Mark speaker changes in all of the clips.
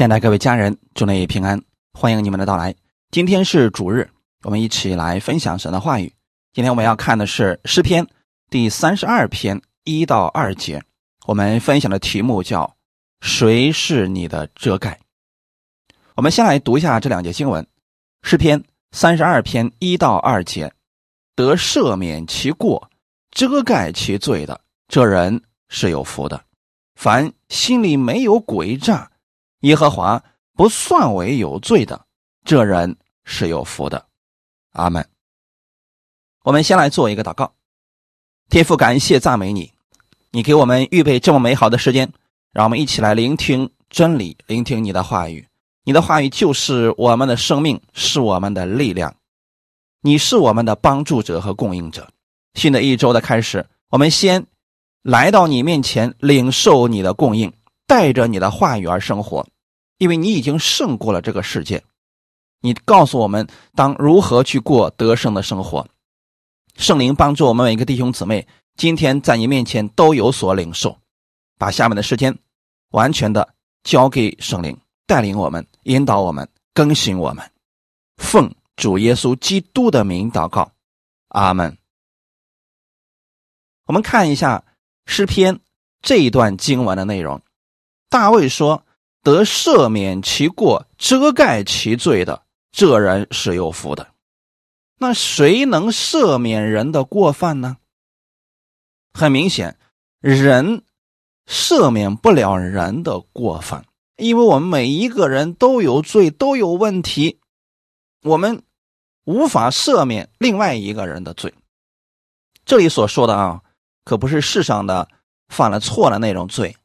Speaker 1: 现在各位家人，祝你平安，欢迎你们的到来。今天是主日，我们一起来分享神的话语。今天我们要看的是诗篇第三十二篇一到二节。我们分享的题目叫“谁是你的遮盖”。我们先来读一下这两节经文：诗篇三十二篇一到二节，得赦免其过、遮盖其罪的，这人是有福的；凡心里没有诡诈。耶和华不算为有罪的，这人是有福的。阿门。我们先来做一个祷告，天父，感谢赞美你，你给我们预备这么美好的时间，让我们一起来聆听真理，聆听你的话语。你的话语就是我们的生命，是我们的力量。你是我们的帮助者和供应者。新的一周的开始，我们先来到你面前，领受你的供应。带着你的话语而生活，因为你已经胜过了这个世界。你告诉我们当如何去过得胜的生活。圣灵帮助我们每个弟兄姊妹，今天在你面前都有所领受。把下面的时间完全的交给圣灵，带领我们，引导我们，更新我们。奉主耶稣基督的名祷告，阿门。我们看一下诗篇这一段经文的内容。大卫说：“得赦免其过、遮盖其罪的，这人是有福的。那谁能赦免人的过犯呢？很明显，人赦免不了人的过犯，因为我们每一个人都有罪，都有问题，我们无法赦免另外一个人的罪。这里所说的啊，可不是世上的犯了错的那种罪。”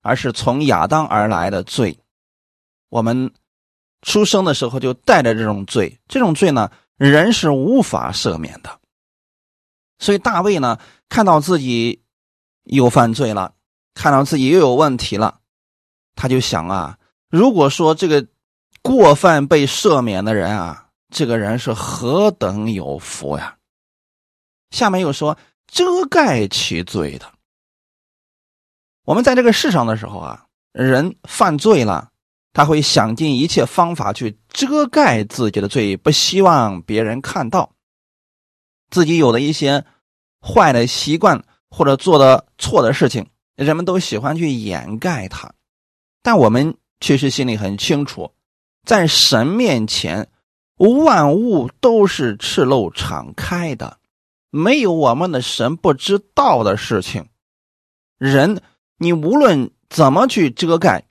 Speaker 1: 而是从亚当而来的罪，我们出生的时候就带着这种罪，这种罪呢，人是无法赦免的。所以大卫呢，看到自己又犯罪了，看到自己又有问题了，他就想啊，如果说这个过犯被赦免的人啊，这个人是何等有福呀！下面又说遮盖其罪的。我们在这个世上的时候啊，人犯罪了，他会想尽一切方法去遮盖自己的罪，不希望别人看到自己有的一些坏的习惯或者做的错的事情，人们都喜欢去掩盖它。但我们其实心里很清楚，在神面前，万物都是赤露敞开的，没有我们的神不知道的事情。人。你无论怎么去遮盖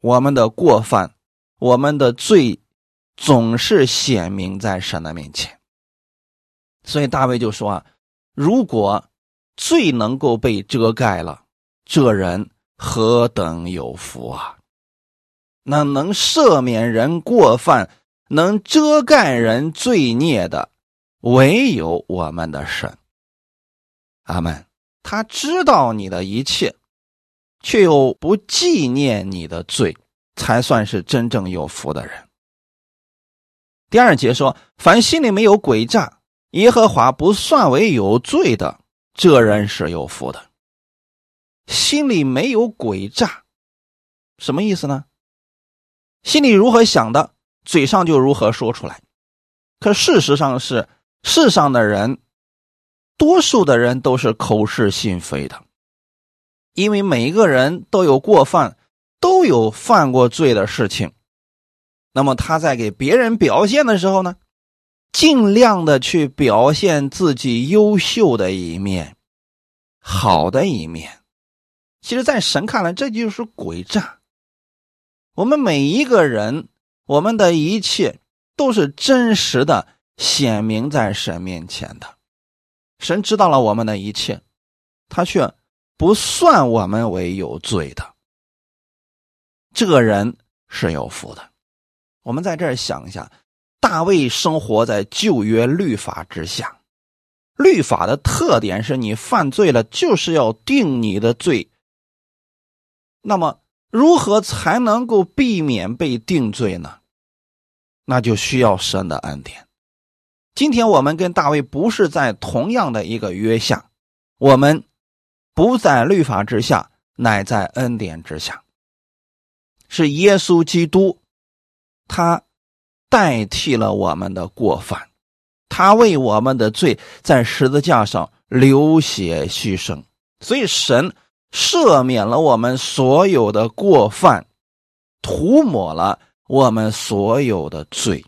Speaker 1: 我们的过犯，我们的罪总是显明在神的面前。所以大卫就说啊：“如果罪能够被遮盖了，这人何等有福啊！那能赦免人过犯、能遮盖人罪孽的，唯有我们的神。阿门。他知道你的一切。”却又不纪念你的罪，才算是真正有福的人。第二节说：“凡心里没有诡诈，耶和华不算为有罪的，这人是有福的。”心里没有诡诈，什么意思呢？心里如何想的，嘴上就如何说出来。可事实上是，世上的人，多数的人都是口是心非的。因为每一个人都有过犯，都有犯过罪的事情，那么他在给别人表现的时候呢，尽量的去表现自己优秀的一面，好的一面。其实，在神看来，这就是诡诈。我们每一个人，我们的一切都是真实的，显明在神面前的。神知道了我们的一切，他却。不算我们为有罪的，这个人是有福的。我们在这儿想一下，大卫生活在旧约律法之下，律法的特点是你犯罪了就是要定你的罪。那么，如何才能够避免被定罪呢？那就需要神的恩典。今天我们跟大卫不是在同样的一个约下，我们。不在律法之下，乃在恩典之下。是耶稣基督，他代替了我们的过犯，他为我们的罪在十字架上流血牺牲，所以神赦免了我们所有的过犯，涂抹了我们所有的罪。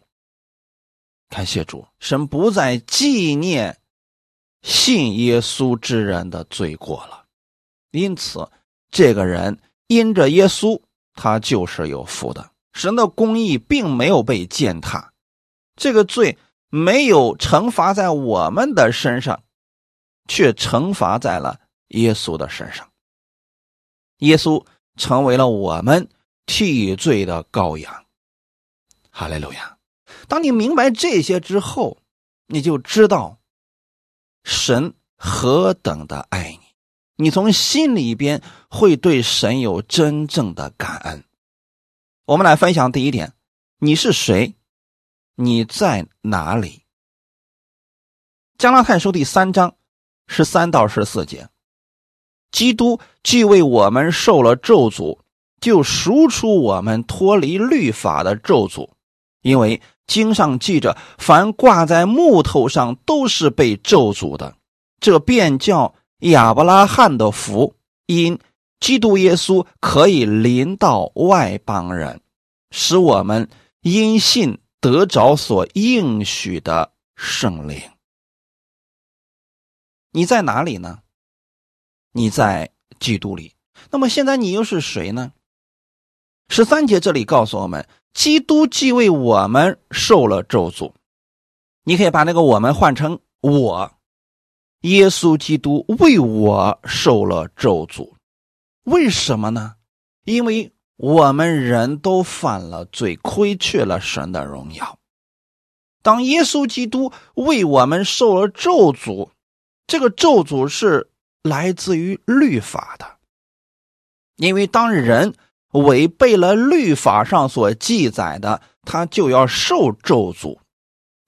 Speaker 1: 感谢主，神不再纪念信耶稣之人的罪过了，因此，这个人因着耶稣，他就是有福的。神的公义并没有被践踏，这个罪没有惩罚在我们的身上，却惩罚在了耶稣的身上。耶稣成为了我们替罪的羔羊。哈利路亚。当你明白这些之后，你就知道神何等的爱你，你从心里边会对神有真正的感恩。我们来分享第一点：你是谁？你在哪里？加拉太书第三章十三到十四节，基督既为我们受了咒诅，就赎出我们脱离律法的咒诅，因为。经上记着，凡挂在木头上都是被咒诅的，这便叫亚伯拉罕的福，因基督耶稣可以临到外邦人，使我们因信得着所应许的圣灵。你在哪里呢？你在基督里。那么现在你又是谁呢？十三节这里告诉我们。基督既为我们受了咒诅，你可以把那个“我们”换成“我”。耶稣基督为我受了咒诅，为什么呢？因为我们人都犯了罪，亏缺了神的荣耀。当耶稣基督为我们受了咒诅，这个咒诅是来自于律法的，因为当人。违背了律法上所记载的，他就要受咒诅。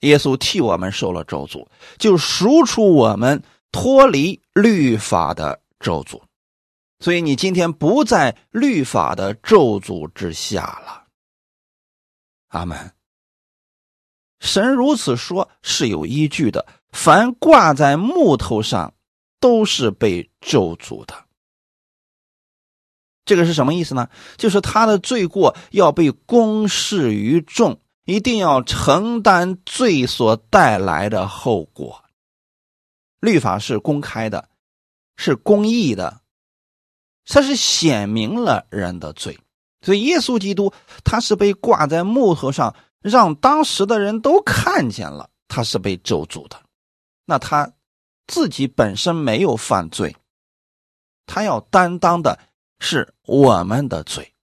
Speaker 1: 耶稣替我们受了咒诅，就赎出我们脱离律法的咒诅。所以你今天不在律法的咒诅之下了。阿门。神如此说是有依据的。凡挂在木头上，都是被咒诅的。这个是什么意思呢？就是他的罪过要被公示于众，一定要承担罪所带来的后果。律法是公开的，是公义的，它是显明了人的罪。所以耶稣基督他是被挂在木头上，让当时的人都看见了他是被咒诅的。那他自己本身没有犯罪，他要担当的。是我们的罪，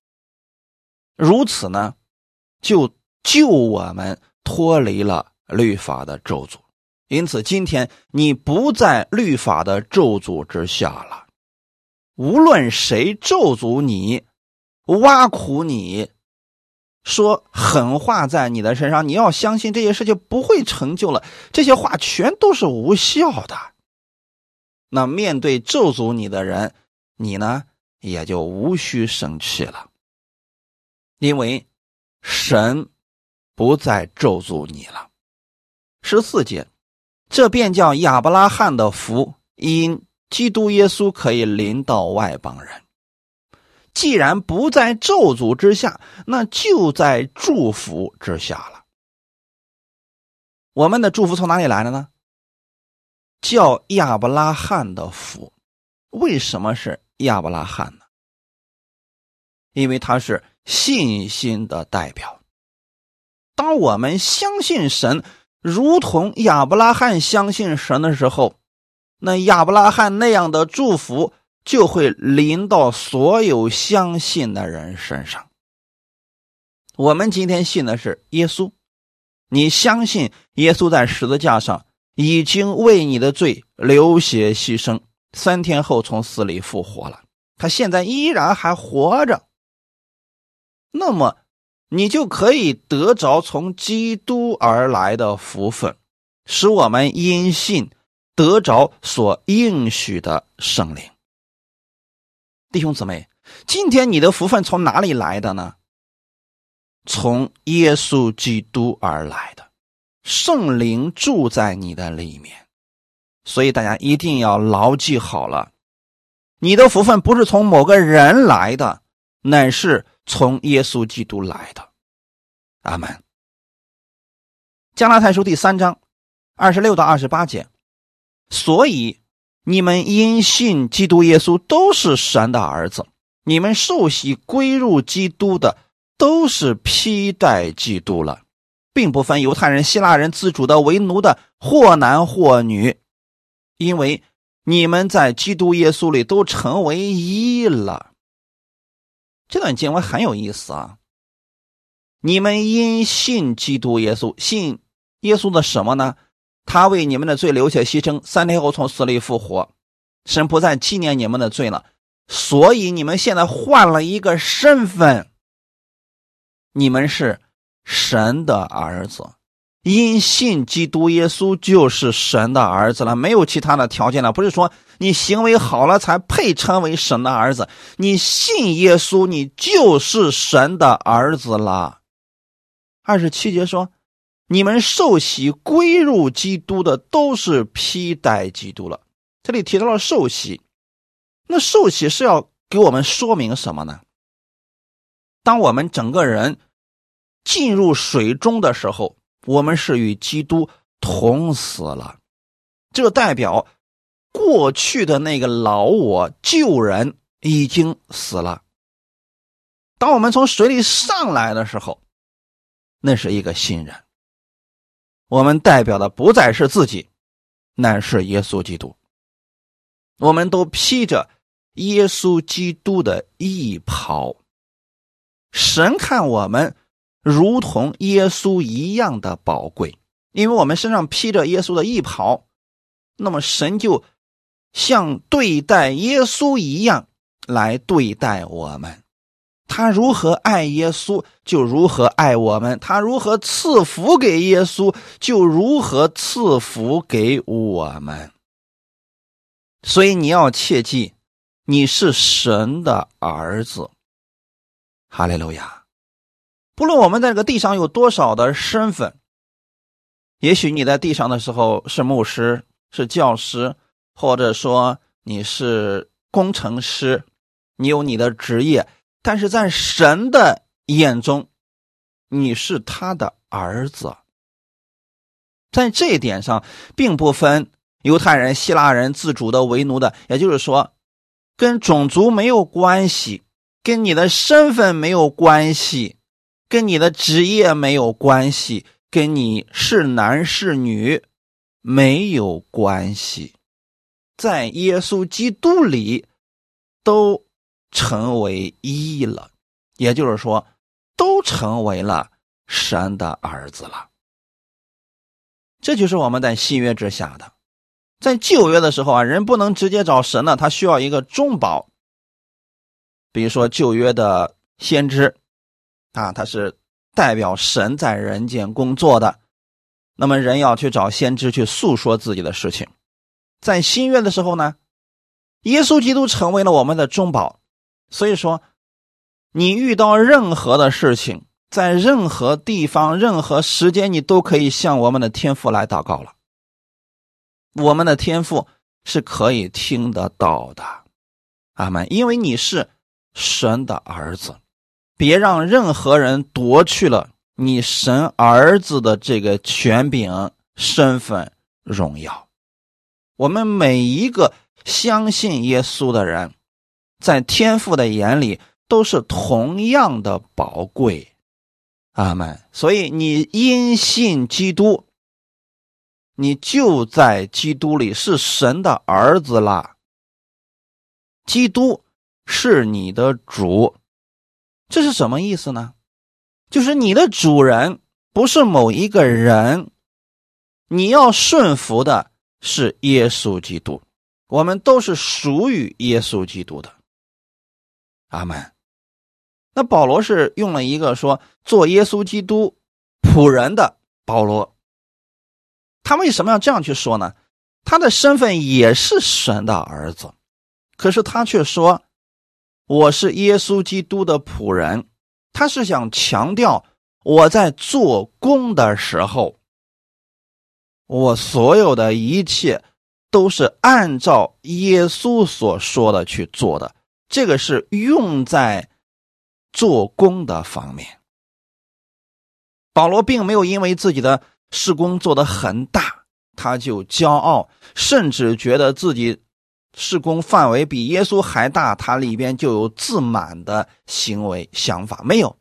Speaker 1: 如此呢，就救我们脱离了律法的咒诅。因此，今天你不在律法的咒诅之下了。无论谁咒诅你、挖苦你、说狠话在你的身上，你要相信这些事情不会成就了。这些话全都是无效的。那面对咒诅你的人，你呢？也就无需生气了，因为神不再咒诅你了。十四节，这便叫亚伯拉罕的福，因基督耶稣可以临到外邦人。既然不在咒诅之下，那就在祝福之下了。我们的祝福从哪里来的呢？叫亚伯拉罕的福，为什么是？亚伯拉罕呢？因为他是信心的代表。当我们相信神，如同亚伯拉罕相信神的时候，那亚伯拉罕那样的祝福就会临到所有相信的人身上。我们今天信的是耶稣，你相信耶稣在十字架上已经为你的罪流血牺牲。三天后从死里复活了，他现在依然还活着。那么，你就可以得着从基督而来的福分，使我们因信得着所应许的圣灵。弟兄姊妹，今天你的福分从哪里来的呢？从耶稣基督而来的，圣灵住在你的里面，所以大家一定要牢记好了，你的福分不是从某个人来的，乃是从耶稣基督来的。阿门。加拉太书第三章二十六到二十八节，所以你们因信基督耶稣都是神的儿子，你们受洗归入基督的。都是披戴基督了，并不分犹太人、希腊人、自主的、为奴的，或男或女，因为你们在基督耶稣里都成为一了。这段经文很有意思啊！你们因信基督耶稣，信耶稣的什么呢？他为你们的罪流血牺牲，三天后从死里复活，神不再纪念你们的罪了，所以你们现在换了一个身份。你们是神的儿子，因信基督耶稣就是神的儿子了，没有其他的条件了。不是说你行为好了才配称为神的儿子，你信耶稣，你就是神的儿子了。二十七节说，你们受洗归入基督的，都是披戴基督了。这里提到了受洗，那受洗是要给我们说明什么呢？当我们整个人进入水中的时候，我们是与基督同死了，这代表过去的那个老我旧人已经死了。当我们从水里上来的时候，那是一个新人。我们代表的不再是自己，乃是耶稣基督。我们都披着耶稣基督的衣袍。神看我们如同耶稣一样的宝贵，因为我们身上披着耶稣的衣袍，那么神就像对待耶稣一样来对待我们。他如何爱耶稣，就如何爱我们；他如何赐福给耶稣，就如何赐福给我们。所以你要切记，你是神的儿子。哈利路亚！不论我们在这个地上有多少的身份，也许你在地上的时候是牧师、是教师，或者说你是工程师，你有你的职业，但是在神的眼中，你是他的儿子。在这一点上，并不分犹太人、希腊人、自主的、为奴的，也就是说，跟种族没有关系。跟你的身份没有关系，跟你的职业没有关系，跟你是男是女没有关系，在耶稣基督里都成为一了，也就是说，都成为了神的儿子了。这就是我们在新约之下的，在旧约的时候啊，人不能直接找神呢，他需要一个中保。比如说旧约的先知，啊，他是代表神在人间工作的，那么人要去找先知去诉说自己的事情。在新约的时候呢，耶稣基督成为了我们的中保，所以说，你遇到任何的事情，在任何地方、任何时间，你都可以向我们的天父来祷告了。我们的天父是可以听得到的，阿门。因为你是。神的儿子，别让任何人夺去了你神儿子的这个权柄、身份、荣耀。我们每一个相信耶稣的人，在天父的眼里都是同样的宝贵。阿门。所以你因信基督，你就在基督里是神的儿子了。基督。是你的主，这是什么意思呢？就是你的主人不是某一个人，你要顺服的是耶稣基督。我们都是属于耶稣基督的。阿门。那保罗是用了一个说做耶稣基督仆人的保罗，他为什么要这样去说呢？他的身份也是神的儿子，可是他却说。我是耶稣基督的仆人，他是想强调我在做工的时候，我所有的一切都是按照耶稣所说的去做的。这个是用在做工的方面。保罗并没有因为自己的事工做得很大，他就骄傲，甚至觉得自己事工范围比耶稣还大，他里边就有自满的行为想法。没有，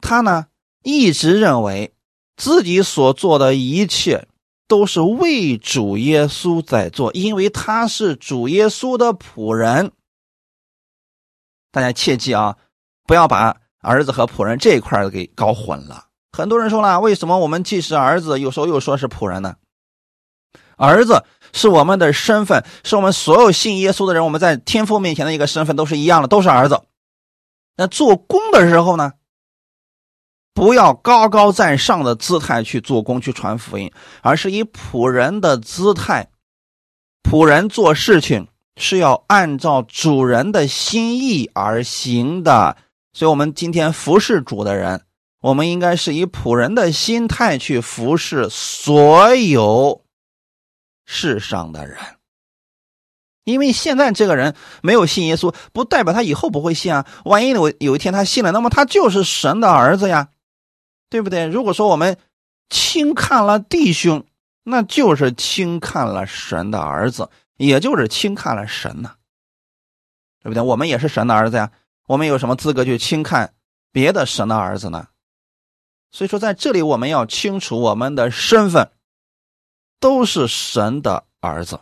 Speaker 1: 他呢一直认为自己所做的一切都是为主耶稣在做，因为他是主耶稣的仆人。大家切记啊，不要把。儿子和仆人这一块给搞混了。很多人说了，为什么我们既是儿子，有时候又说是仆人呢？儿子是我们的身份，是我们所有信耶稣的人，我们在天父面前的一个身份都是一样的，都是儿子。那做工的时候呢，不要高高在上的姿态去做工、去传福音，而是以仆人的姿态。仆人做事情是要按照主人的心意而行的。所以，我们今天服侍主的人，我们应该是以仆人的心态去服侍所有世上的人。因为现在这个人没有信耶稣，不代表他以后不会信啊。万一有有一天他信了，那么他就是神的儿子呀，对不对？如果说我们轻看了弟兄，那就是轻看了神的儿子，也就是轻看了神呐，对不对？我们也是神的儿子呀。我们有什么资格去轻看别的神的儿子呢？所以说，在这里我们要清楚我们的身份，都是神的儿子。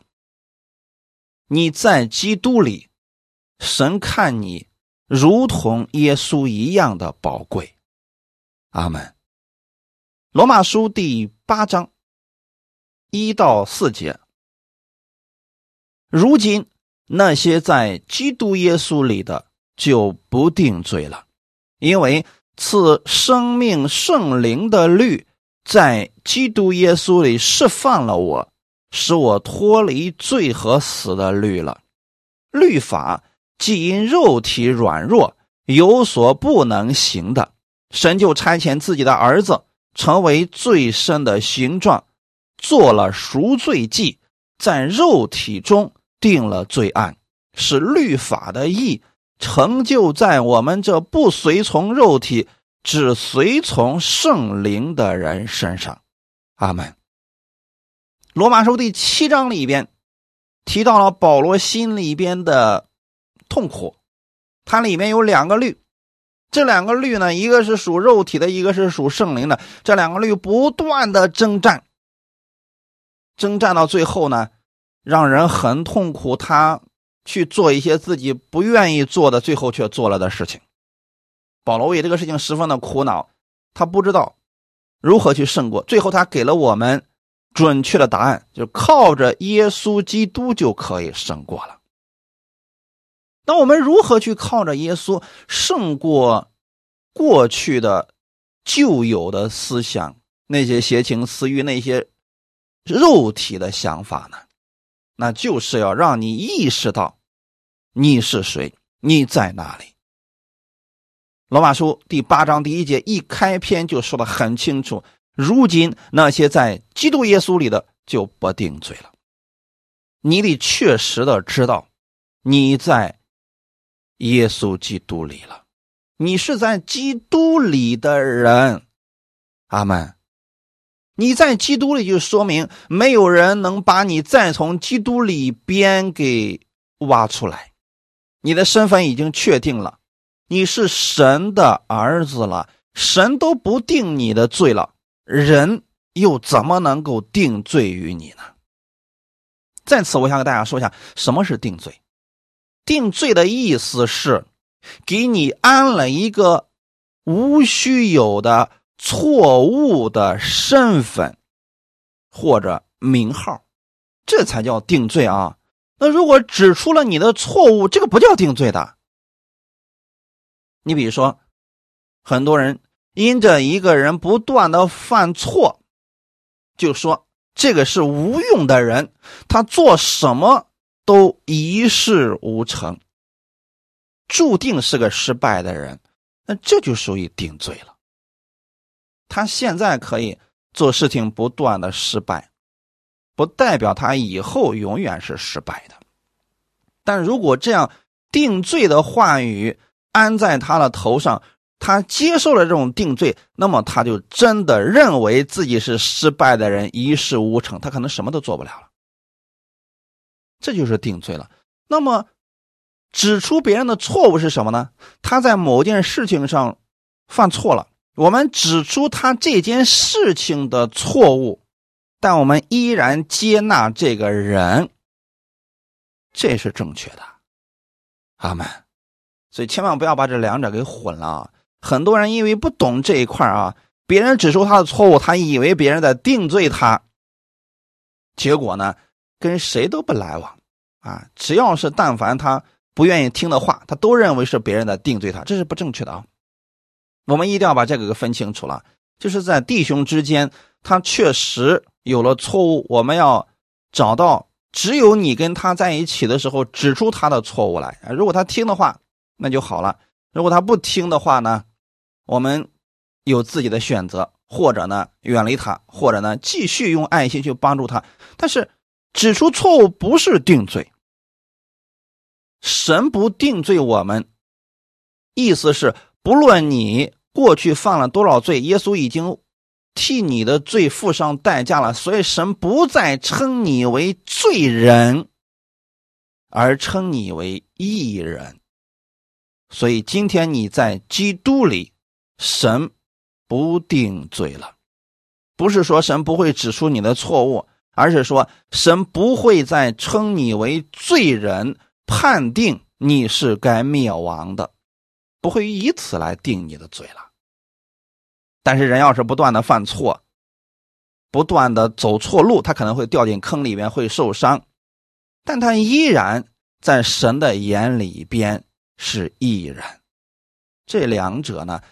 Speaker 1: 你在基督里，神看你如同耶稣一样的宝贵。阿门。罗马书第八章一到四节。如今那些在基督耶稣里的。就不定罪了，因为赐生命圣灵的律在基督耶稣里释放了我，使我脱离罪和死的律了。律法既因肉体软弱有所不能行的，神就差遣自己的儿子成为最深的形状，做了赎罪祭，在肉体中定了罪案，是律法的义。成就在我们这不随从肉体、只随从圣灵的人身上，阿门。罗马书第七章里边提到了保罗心里边的痛苦，它里面有两个律，这两个律呢，一个是属肉体的，一个是属圣灵的，这两个律不断的征战，征战到最后呢，让人很痛苦。他。去做一些自己不愿意做的，最后却做了的事情。保罗为这个事情十分的苦恼，他不知道如何去胜过。最后，他给了我们准确的答案，就是靠着耶稣基督就可以胜过了。那我们如何去靠着耶稣胜过过去的旧有的思想、那些邪情私欲、那些肉体的想法呢？那就是要让你意识到你是谁，你在哪里。罗马书第八章第一节一开篇就说的很清楚：如今那些在基督耶稣里的就不定罪了。你得确实的知道你在耶稣基督里了，你是在基督里的人。阿门。你在基督里，就说明没有人能把你再从基督里边给挖出来。你的身份已经确定了，你是神的儿子了，神都不定你的罪了，人又怎么能够定罪于你呢？在此，我想跟大家说一下，什么是定罪？定罪的意思是给你安了一个无需有的。错误的身份或者名号，这才叫定罪啊！那如果指出了你的错误，这个不叫定罪的。你比如说，很多人因着一个人不断的犯错，就说这个是无用的人，他做什么都一事无成，注定是个失败的人，那这就属于定罪了。他现在可以做事情不断的失败，不代表他以后永远是失败的。但如果这样定罪的话语安在他的头上，他接受了这种定罪，那么他就真的认为自己是失败的人，一事无成，他可能什么都做不了了。这就是定罪了。那么，指出别人的错误是什么呢？他在某件事情上犯错了，我们指出他这件事情的错误，但我们依然接纳这个人，这是正确的。阿门。所以千万不要把这两者给混了啊。很多人因为不懂这一块啊，别人指出他的错误，他以为别人在定罪他，结果呢，跟谁都不来往啊。只要是但凡他不愿意听的话，他都认为是别人在定罪他，这是不正确的啊。我们一定要把这个给分清楚了。就是在弟兄之间，他确实有了错误，我们要找到只有你跟他在一起的时候，指出他的错误来。如果他听的话，那就好了；如果他不听的话呢？我们有自己的选择，或者呢远离他，或者呢继续用爱心去帮助他。但是指出错误不是定罪，神不定罪我们，意思是不论你过去犯了多少罪，耶稣已经替你的罪付上代价了，所以神不再称你为罪人，而称你为义人。所以今天你在基督里。神不定罪了，不是说神不会指出你的错误，而是说神不会再称你为罪人，判定你是该灭亡的，不会以此来定你的罪了。但是人要是不断的犯错，不断的走错路，他可能会掉进坑里面，会受伤，但他依然在神的眼里边是义人。这两者呢？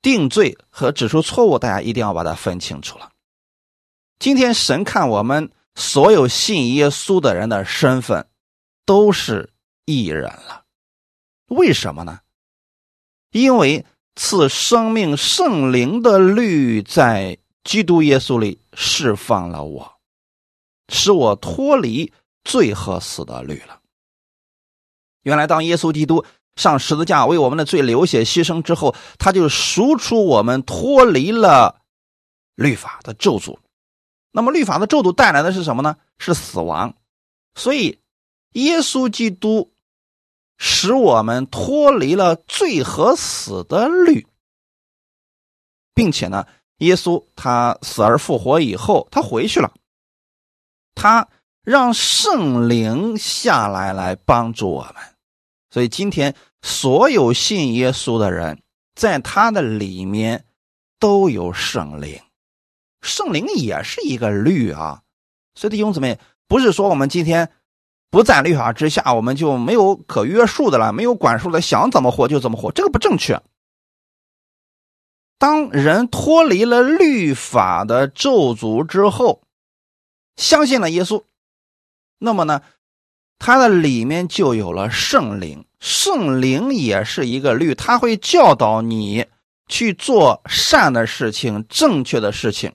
Speaker 1: 定罪和指出错误，大家一定要把它分清楚了。今天神看我们所有信耶稣的人的身份都是义人了，为什么呢？因为赐生命圣灵的律在基督耶稣里释放了我，使我脱离罪和死的律了。原来当耶稣基督。上十字架为我们的罪流血牺牲之后，他就赎出我们脱离了律法的咒诅。那么律法的咒诅带来的是什么呢？是死亡。所以耶稣基督使我们脱离了罪和死的律，并且呢，耶稣他死而复活以后，他回去了，他让圣灵下来来帮助我们。所以今天所有信耶稣的人，在他的里面都有圣灵，圣灵也是一个律啊。所以弟兄姊妹，不是说我们今天不在律法之下，我们就没有可约束的了，没有管束的，想怎么活就怎么活，这个不正确。当人脱离了律法的咒诅之后，相信了耶稣，那么呢？它的里面就有了圣灵，圣灵也是一个律，他会教导你去做善的事情、正确的事情。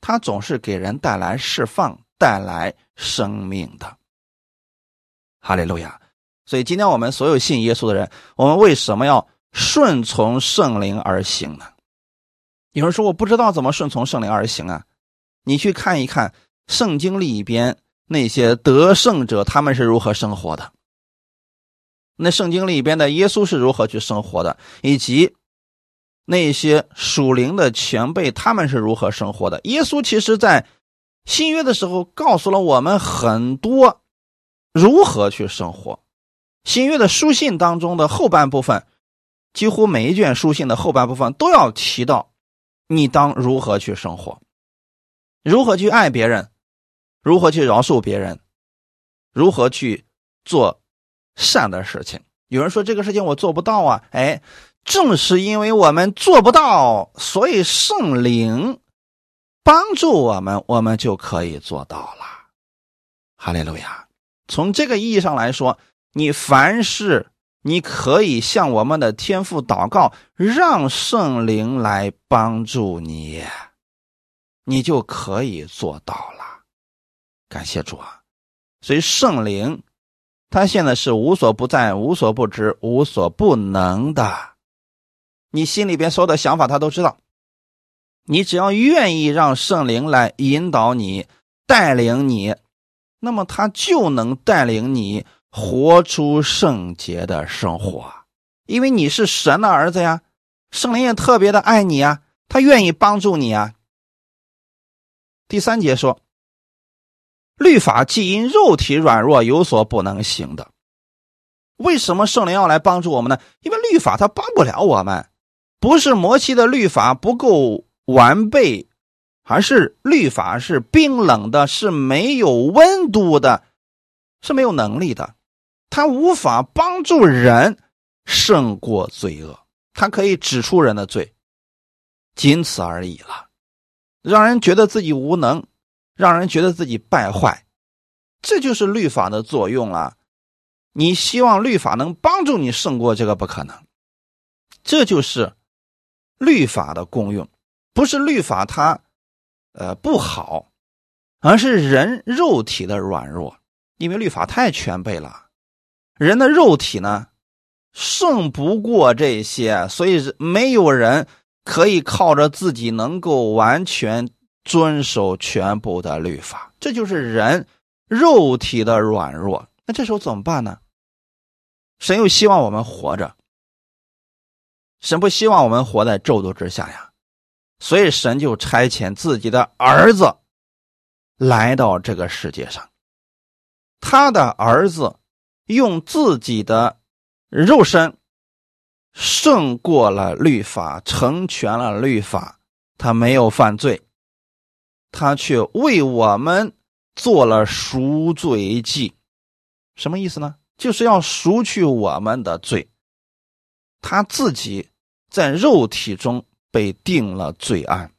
Speaker 1: 他总是给人带来释放、带来生命的。哈利路亚！所以今天我们所有信耶稣的人，我们为什么要顺从圣灵而行呢？有人说我不知道怎么顺从圣灵而行啊？你去看一看圣经里边。那些得胜者他们是如何生活的？那圣经里边的耶稣是如何去生活的？以及那些属灵的前辈他们是如何生活的？耶稣其实在新约的时候告诉了我们很多如何去生活。新约的书信当中的后半部分，几乎每一卷书信的后半部分都要提到你当如何去生活，如何去爱别人。如何去饶恕别人？如何去做善的事情？有人说这个事情我做不到啊！哎，正是因为我们做不到，所以圣灵帮助我们，我们就可以做到了。哈利路亚！从这个意义上来说，你凡是你可以向我们的天父祷告，让圣灵来帮助你，你就可以做到。感谢主啊！所以圣灵他现在是无所不在、无所不知、无所不能的。你心里边所有的想法，他都知道。你只要愿意让圣灵来引导你、带领你，那么他就能带领你。活出圣洁的生活，因为你是神的儿子呀，圣灵也特别的爱你啊，他愿意帮助你啊。第三节说，律法既因肉体软弱有所不能行的，为什么圣灵要来帮助我们呢？因为律法它帮不了我们，不是摩西的律法不够完备，而是律法是冰冷的，是没有温度的，是没有能力的。他无法帮助人胜过罪恶，他可以指出人的罪，仅此而已了，让人觉得自己无能，让人觉得自己败坏，这就是律法的作用了。你希望律法能帮助你胜过这个不可能，这就是律法的功用，不是律法它呃不好，而是人肉体的软弱，因为律法太全备了。人的肉体呢，胜不过这些，所以没有人可以靠着自己能够完全遵守全部的律法。这就是人肉体的软弱。那这时候怎么办呢？神又希望我们活着，神不希望我们活在咒诅之下呀，所以神就差遣自己的儿子来到这个世界上，他的儿子。用自己的肉身胜过了律法，成全了律法，他没有犯罪，他却为我们做了赎罪祭。什么意思呢？就是要赎去我们的罪。他自己在肉体中被定了罪案，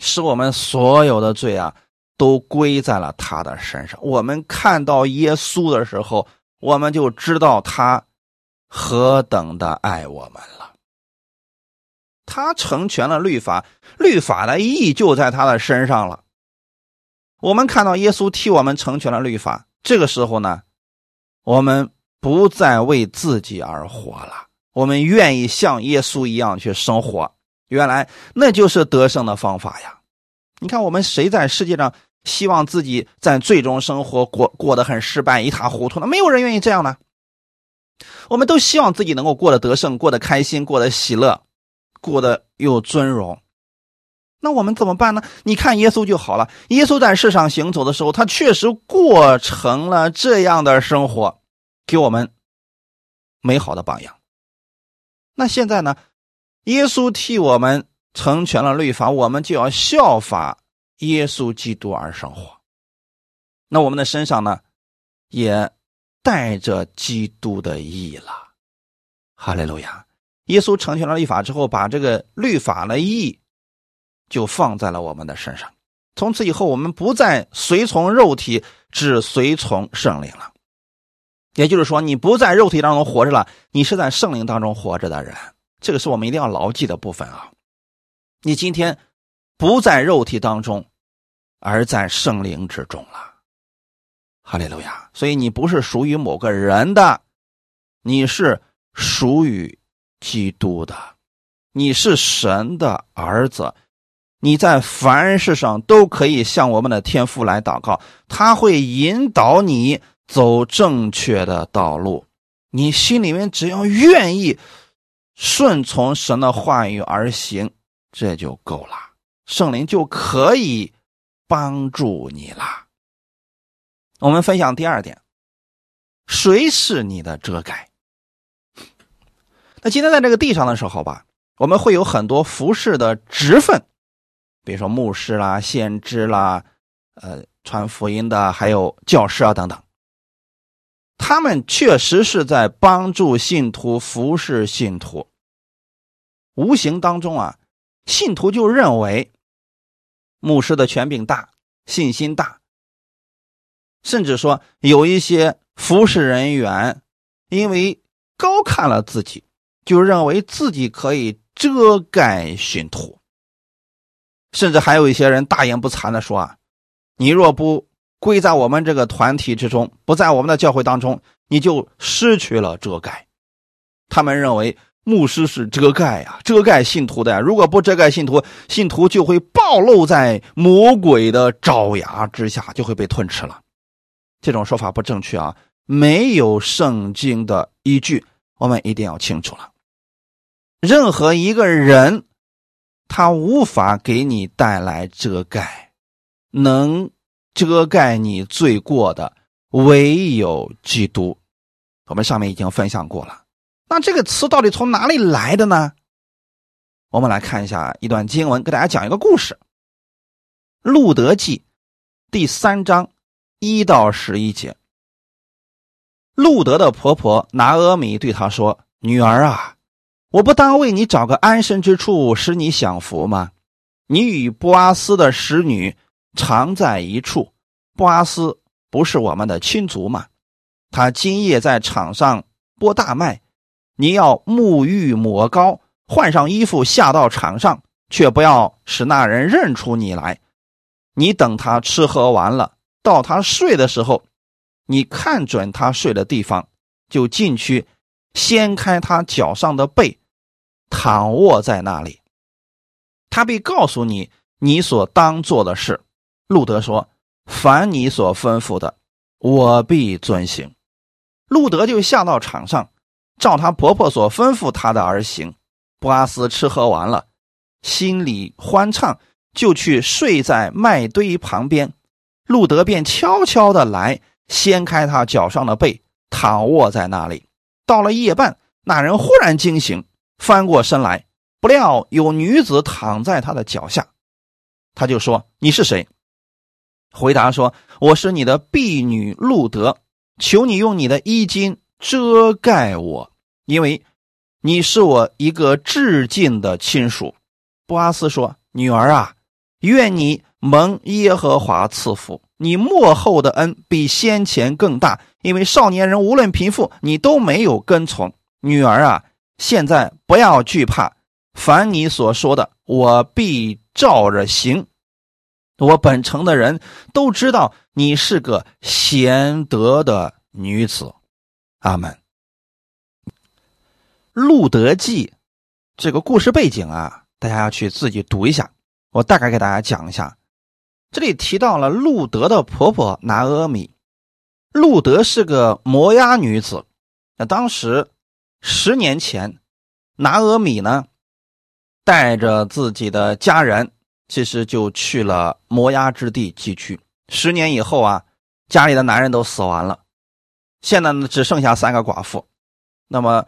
Speaker 1: 使我们所有的罪啊都归在了他的身上。我们看到耶稣的时候。我们就知道他何等的爱我们了。他成全了律法，律法的意义就在他的身上了。我们看到耶稣替我们成全了律法，这个时候呢，我们不再为自己而活了，我们愿意像耶稣一样去生活。原来那就是得胜的方法呀！你看，我们谁在世界上？希望自己在最终生活过过得很失败、一塌糊涂的，没有人愿意这样呢。我们都希望自己能够过得得胜、过得开心、过得喜乐、过得有尊荣。那我们怎么办呢？你看耶稣就好了。耶稣在世上行走的时候，他确实过成了这样的生活，给我们美好的榜样。那现在呢？耶稣替我们成全了律法，我们就要效法。耶稣基督而生活，那我们的身上呢，也带着基督的义了。哈利路亚！耶稣成全了律法之后，把这个律法的义就放在了我们的身上。从此以后，我们不再随从肉体，只随从圣灵了。也就是说，你不在肉体当中活着了，你是在圣灵当中活着的人。这个是我们一定要牢记的部分啊！你今天不在肉体当中。而在圣灵之中了，哈利路亚！所以你不是属于某个人的，你是属于基督的，你是神的儿子，你在凡事上都可以向我们的天父来祷告，他会引导你走正确的道路。你心里面只要愿意顺从神的话语而行，这就够了，圣灵就可以。帮助你啦。我们分享第二点，谁是你的遮盖？那今天在这个地上的时候吧，我们会有很多服饰的职分，比如说牧师啦、先知啦、呃传福音的，还有教师啊等等。他们确实是在帮助信徒服侍信徒，无形当中啊，信徒就认为。牧师的权柄大，信心大，甚至说有一些服侍人员，因为高看了自己，就认为自己可以遮盖信徒，甚至还有一些人大言不惭的说啊，你若不归在我们这个团体之中，不在我们的教会当中，你就失去了遮盖。他们认为。牧师是遮盖呀，遮盖信徒的呀。如果不遮盖信徒，信徒就会暴露在魔鬼的爪牙之下，就会被吞吃了。这种说法不正确啊，没有圣经的依据，我们一定要清楚了。任何一个人，他无法给你带来遮盖，能遮盖你罪过的唯有基督。我们上面已经分享过了。那这个词到底从哪里来的呢？我们来看一下一段经文，给大家讲一个故事，《路德记》第三章一到十一节。路德的婆婆拿阿米对他说：“女儿啊，我不当为你找个安身之处，使你享福吗？你与波阿斯的使女常在一处，波阿斯不是我们的亲族吗？他今夜在场上播大麦。”你要沐浴抹膏，换上衣服下到场上，却不要使那人认出你来。你等他吃喝完了，到他睡的时候，你看准他睡的地方，就进去掀开他脚上的被，躺卧在那里。他必告诉你你所当做的事。路德说：“凡你所吩咐的，我必遵行。”路德就下到场上。照她婆婆所吩咐她的而行，布阿斯吃喝完了，心里欢畅，就去睡在麦堆旁边。路德便悄悄的来，掀开他脚上的被，躺卧在那里。到了夜半，那人忽然惊醒，翻过身来，不料有女子躺在他的脚下，他就说：“你是谁？”回答说：“我是你的婢女路德，求你用你的衣襟遮盖我。”因为你是我一个至近的亲属，布阿斯说：“女儿啊，愿你蒙耶和华赐福，你幕后的恩比先前更大。因为少年人无论贫富，你都没有跟从。女儿啊，现在不要惧怕，凡你所说的，我必照着行。我本城的人都知道你是个贤德的女子。”阿门。《路德记》这个故事背景啊，大家要去自己读一下。我大概给大家讲一下。这里提到了路德的婆婆拿阿米。路德是个摩押女子。那当时十年前，拿阿米呢带着自己的家人，其实就去了摩押之地寄居。十年以后啊，家里的男人都死完了，现在呢只剩下三个寡妇。那么。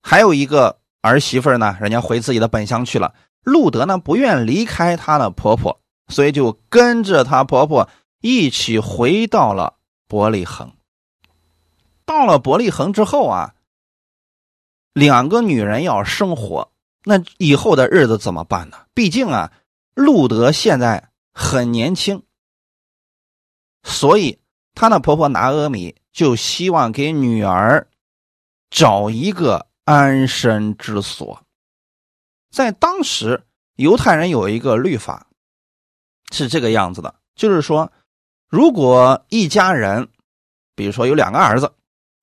Speaker 1: 还有一个儿媳妇呢，人家回自己的本乡去了。路德呢不愿离开她的婆婆，所以就跟着她婆婆一起回到了伯利恒。到了伯利恒之后啊，两个女人要生活，那以后的日子怎么办呢？毕竟啊，路德现在很年轻，所以她的婆婆拿阿米就希望给女儿找一个。安身之所，在当时犹太人有一个律法，是这个样子的，就是说，如果一家人，比如说有两个儿子，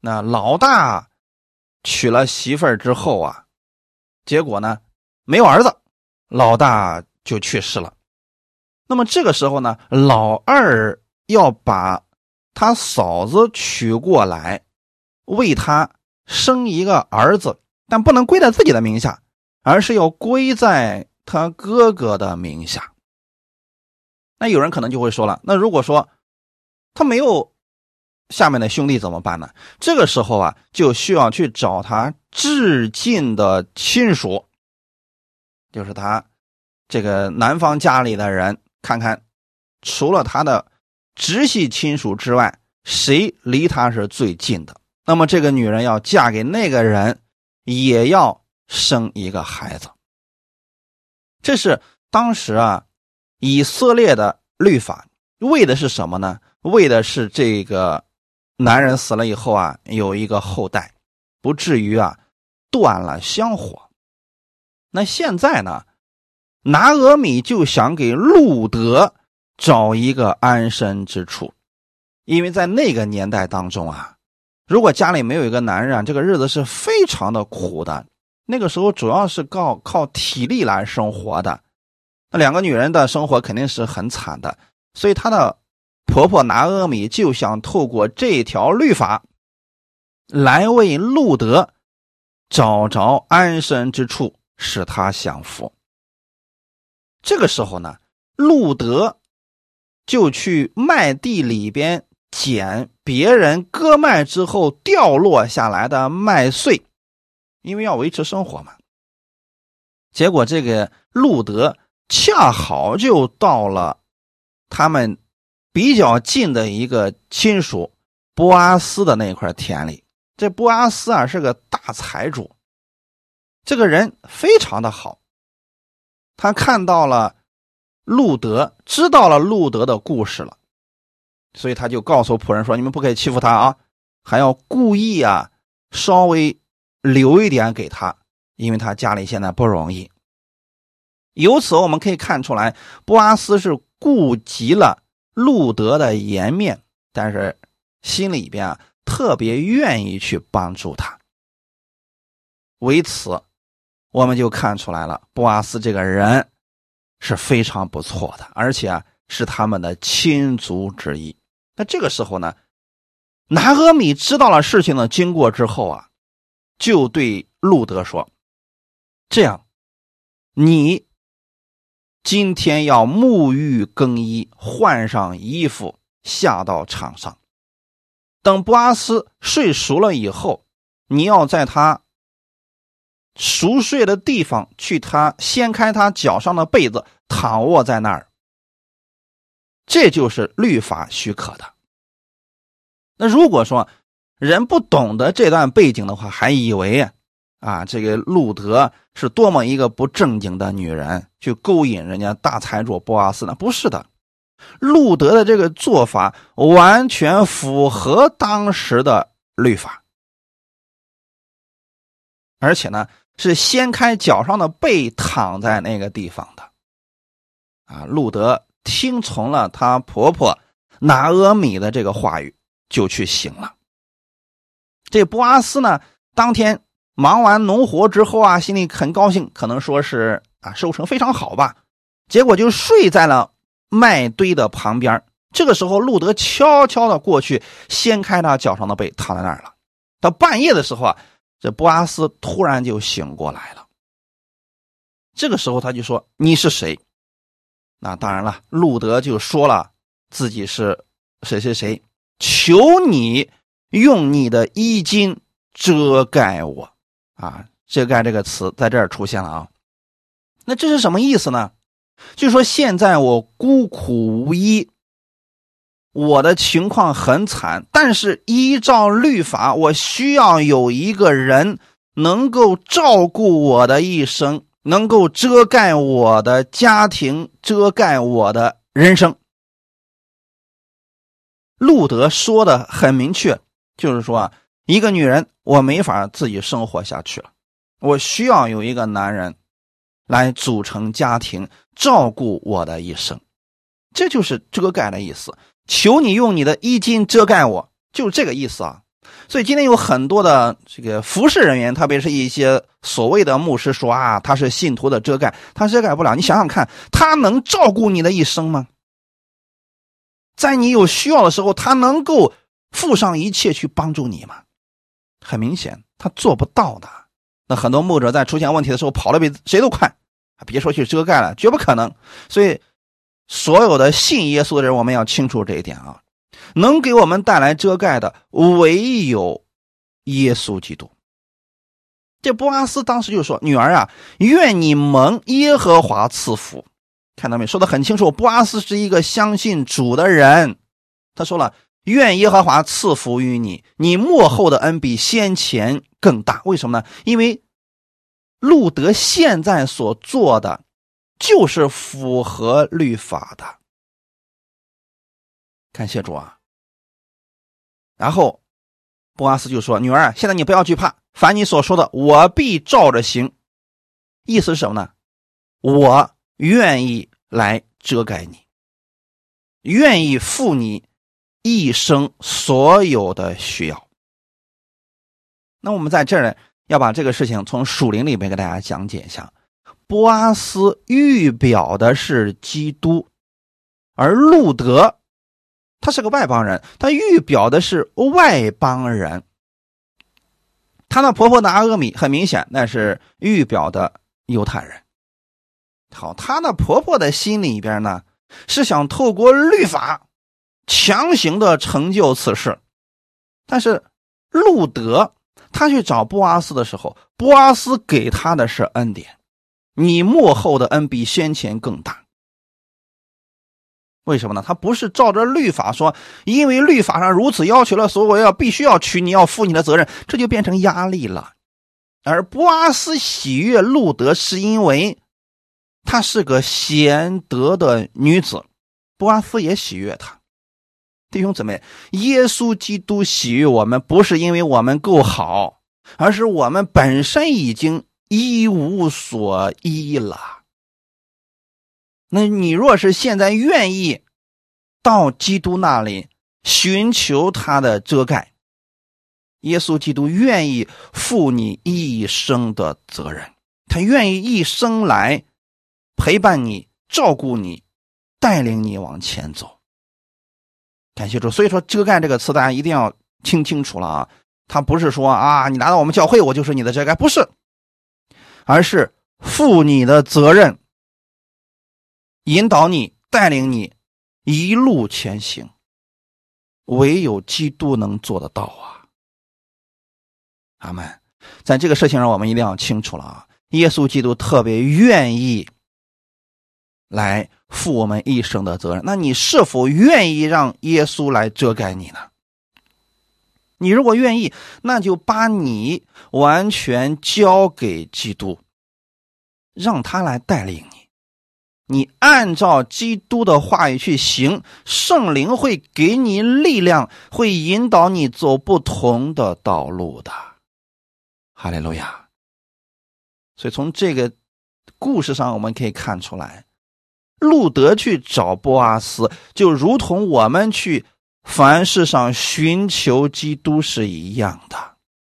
Speaker 1: 那老大娶了媳妇儿之后啊，结果呢没有儿子，老大就去世了，那么这个时候呢，老二要把他嫂子娶过来，为他。生一个儿子，但不能归在自己的名下，而是要归在他哥哥的名下。那有人可能就会说了，那如果说他没有下面的兄弟怎么办呢？这个时候啊，就需要去找他至近的亲属，就是他这个男方家里的人，看看除了他的直系亲属之外，谁离他是最近的。那么这个女人要嫁给那个人，也要生一个孩子。这是当时啊，以色列的律法，为的是什么呢？为的是这个男人死了以后啊，有一个后代，不至于啊断了香火。那现在呢，拿俄米就想给路德找一个安身之处，因为在那个年代当中啊，如果家里没有一个男人，这个日子是非常的苦的。那个时候主要是靠靠体力来生活的，那两个女人的生活肯定是很惨的，所以她的婆婆拿阿米就想透过这条律法，来为路德找着安身之处，使他享福。这个时候呢，路德就去麦地里边捡别人割麦之后掉落下来的麦穗。因为要维持生活嘛，结果这个路德恰好就到了他们比较近的一个亲属波阿斯的那块田里。这波阿斯啊是个大财主，这个人非常的好。他看到了路德，知道了路德的故事了，所以他就告诉仆人说：“你们不可以欺负他啊，还要故意啊，稍微。”留一点给他，因为他家里现在不容易。由此我们可以看出来，波阿斯是顾及了路德的颜面，但是心里边啊特别愿意去帮助他。为此，我们就看出来了，布阿斯这个人是非常不错的，而且啊是他们的亲族之一。那这个时候呢，拿阿米知道了事情的经过之后啊。就对路德说：“这样，你今天要沐浴更衣，换上衣服，下到场上。等布阿斯睡熟了以后，你要在他熟睡的地方，去他掀开他脚上的被子，躺卧在那儿。这就是律法许可的。那如果说……”人不懂得这段背景的话，还以为啊，这个路德是多么一个不正经的女人，去勾引人家大财主波阿斯呢？不是的，路德的这个做法完全符合当时的律法，而且呢，是掀开脚上的被躺在那个地方的。啊，路德听从了她婆婆拿阿米的这个话语，就去行了。这波阿斯呢，当天忙完农活之后啊，心里很高兴，可能说是啊收成非常好吧，结果就睡在了麦堆的旁边。这个时候，路德悄悄的过去，掀开他脚上的被，躺在那儿了。到半夜的时候啊，这布阿斯突然就醒过来了。这个时候他就说：“你是谁？”那当然了，路德就说了自己是谁谁谁，求你。用你的衣襟遮盖我，啊，遮盖这个词在这儿出现了啊。那这是什么意思呢？就说现在我孤苦无依，我的情况很惨，但是依照律法，我需要有一个人能够照顾我的一生，能够遮盖我的家庭，遮盖我的人生。路德说的很明确。就是说啊，一个女人我没法自己生活下去了，我需要有一个男人来组成家庭，照顾我的一生，这就是遮盖的意思。求你用你的衣襟遮盖我，就是这个意思啊。所以今天有很多的这个服侍人员，特别是一些所谓的牧师说啊，他是信徒的遮盖，他遮盖不了。你想想看，他能照顾你的一生吗？在你有需要的时候，他能够。付上一切去帮助你吗？很明显，他做不到的。那很多牧者在出现问题的时候跑得比谁都快，别说去遮盖了，绝不可能。所以，所有的信耶稣的人，我们要清楚这一点啊！能给我们带来遮盖的，唯有耶稣基督。这波阿斯当时就说：“女儿啊，愿你蒙耶和华赐福。”看到没？说的很清楚。波阿斯是一个相信主的人，他说了。愿耶和华赐福于你，你幕后的恩比先前更大。为什么呢？因为路德现在所做的就是符合律法的。感谢主啊！然后波阿斯就说：“女儿，现在你不要惧怕，凡你所说的，我必照着行。意思是什么呢？我愿意来遮盖你，愿意负你一生所有的需要。那我们在这儿要把这个事情从属灵里面给大家讲解一下。波阿斯预表的是基督，而路德他是个外邦人，他预表的是外邦人。他那婆婆的阿阿米很明显，那是预表的犹太人。好，他那婆婆的心里边呢，是想透过律法强行的成就此事。但是路德他去找波阿斯的时候，波阿斯给他的是恩典，你幕后的恩比先前更大。为什么呢？他不是照着律法说，因为律法上如此要求了，所以我要必须要娶，你要负你的责任，这就变成压力了。而波阿斯喜悦路德，是因为她是个贤德的女子，波阿斯也喜悦她。弟兄姊妹，耶稣基督喜悦我们，不是因为我们够好，而是我们本身已经一无所依了。那你若是现在愿意到基督那里寻求他的遮盖，耶稣基督愿意负你一生的责任，他愿意一生来陪伴你、照顾你、带领你往前走。感谢主，所以说“遮盖”这个词大家一定要听清楚了啊！他不是说啊，你来到我们教会，我就是你的遮盖，不是，而是负你的责任。引导你，带领你一路前行，唯有基督能做得到啊！阿门。在这个事情上，我们一定要清楚了啊！耶稣基督特别愿意来负我们一生的责任。那你是否愿意让耶稣来遮盖你呢？你如果愿意，那就把你完全交给基督，让他来带领你。你按照基督的话语去行，圣灵会给你力量，会引导你走不同的道路的。哈利路亚。所以从这个故事上，我们可以看出来，路德去找波阿斯，就如同我们去凡事上寻求基督是一样的。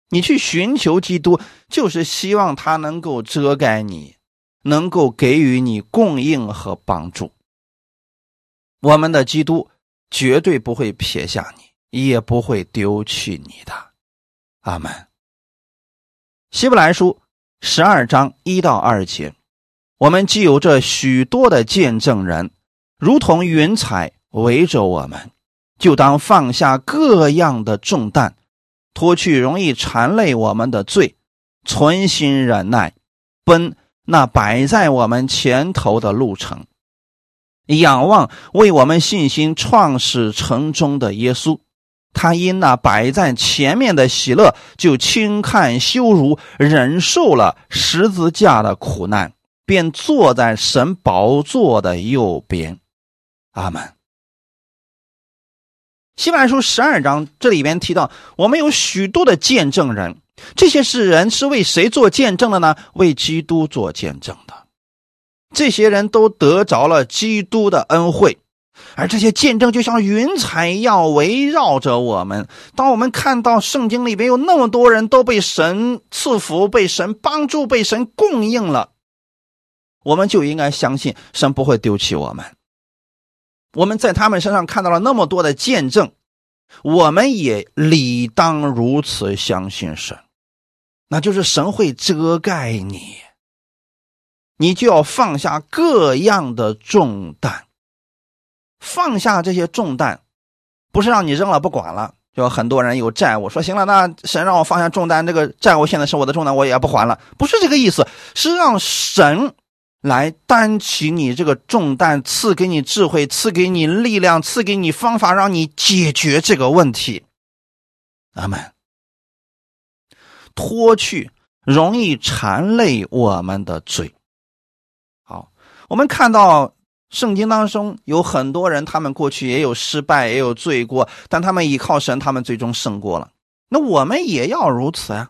Speaker 1: 你去寻求基督，就是希望他能够遮盖你。能够给予你供应和帮助，我们的基督绝对不会撇下你，也不会丢弃你的。阿门。希伯来书十二章一到二节，我们既有这许多的见证人，如同云彩围着我们，就当放下各样的重担，脱去容易缠累我们的罪，存心忍耐，奔。那摆在我们前头的路程，仰望为我们信心创始成终的耶稣，他因那摆在前面的喜乐，就轻看羞辱，忍受了十字架的苦难，便坐在神宝座的右边。阿门。希伯来书十二章这里边提到，我们有许多的见证人。这些是人是为谁做见证的呢？为基督做见证的。这些人都得着了基督的恩惠，而这些见证就像云彩一样围绕着我们。当我们看到圣经里边有那么多人都被神赐福、被神帮助、被神供应了，我们就应该相信神不会丢弃我们。我们在他们身上看到了那么多的见证，我们也理当如此相信神。那就是神会遮盖你，你就要放下各样的重担，放下这些重担，不是让你扔了不管了。就很多人有债务，说行了，那神让我放下重担，这个债务现在是我的重担，我也不还了。不是这个意思，是让神来担起你这个重担，赐给你智慧，赐给你力量，赐给你方法，让你解决这个问题。阿门。脱去容易缠累我们的罪。好，我们看到圣经当中有很多人，他们过去也有失败，也有罪过，但他们依靠神，他们最终胜过了。那我们也要如此啊！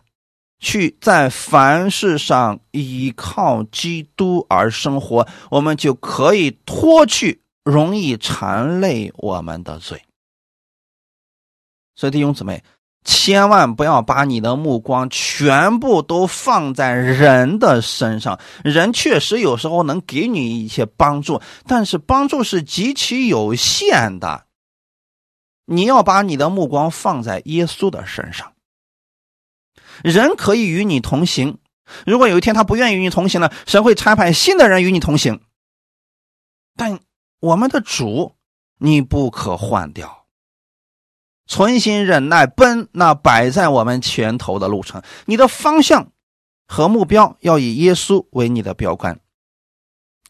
Speaker 1: 去在凡事上依靠基督而生活，我们就可以脱去容易缠累我们的罪。所以弟兄姊妹，千万不要把你的目光全部都放在人的身上。人确实有时候能给你一些帮助，但是帮助是极其有限的。你要把你的目光放在耶稣的身上。人可以与你同行，如果有一天他不愿意与你同行了，神会差派新的人与你同行。但我们的主，你不可换掉。存心忍耐，奔那摆在我们前头的路程。你的方向和目标要以耶稣为你的标杆，